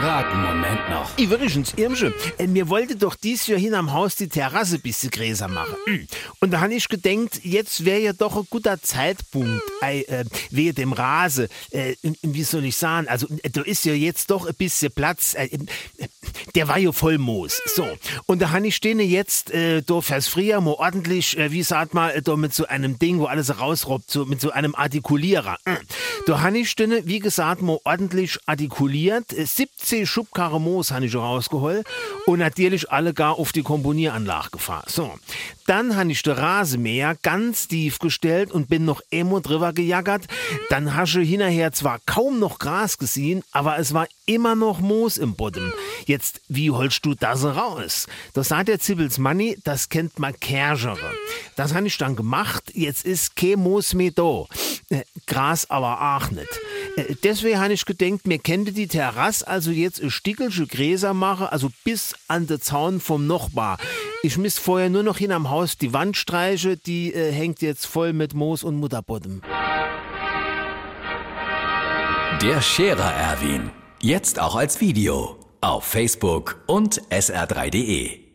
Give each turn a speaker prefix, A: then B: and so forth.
A: Raten, Moment noch.
B: Ich würde Übrigens, Irmsche, äh, mir wollte doch dies Jahr hin am Haus die Terrasse ein bisschen gräser machen. Mhm. Und da habe ich gedacht, jetzt wäre ja doch ein guter Zeitpunkt, ei, äh, wehe dem Rase. Äh, wie soll ich sagen? Also, äh, da ist ja jetzt doch ein bisschen Platz. Äh, der war ja voll Moos. Mhm. So. Und da habe ich denen jetzt, äh, da fürs Frühjahr mal ordentlich, wie sagt man, da mit so einem Ding, wo alles rausrobt, so, mit so einem Artikulierer. Mhm. Da habe ich denen, wie gesagt, mal ordentlich artikuliert. 70 15 Schubkarre Moos habe ich rausgeholt und natürlich alle gar auf die Komponieranlage gefahren. So, dann habe ich den Rasenmäher ganz tief gestellt und bin noch immer drüber gejaggert. Dann hast du hinterher zwar kaum noch Gras gesehen, aber es war immer noch Moos im Boden. Jetzt, wie holst du das raus? Das sagt der Zibbels Manni, das kennt man Kerschere. Das habe ich dann gemacht, jetzt ist kein Moos mehr äh, da. Gras aber auch nicht. Äh, Deswegen habe ich gedenkt, mir könnte die Terrasse also jetzt ein Stickelchen Gräser machen, also bis an den Zaun vom Nachbar. Ich miss vorher nur noch hin am Haus die Wand streiche, die äh, hängt jetzt voll mit Moos und Mutterboden.
A: Der Scherer Erwin. Jetzt auch als Video. Auf Facebook und sr3.de.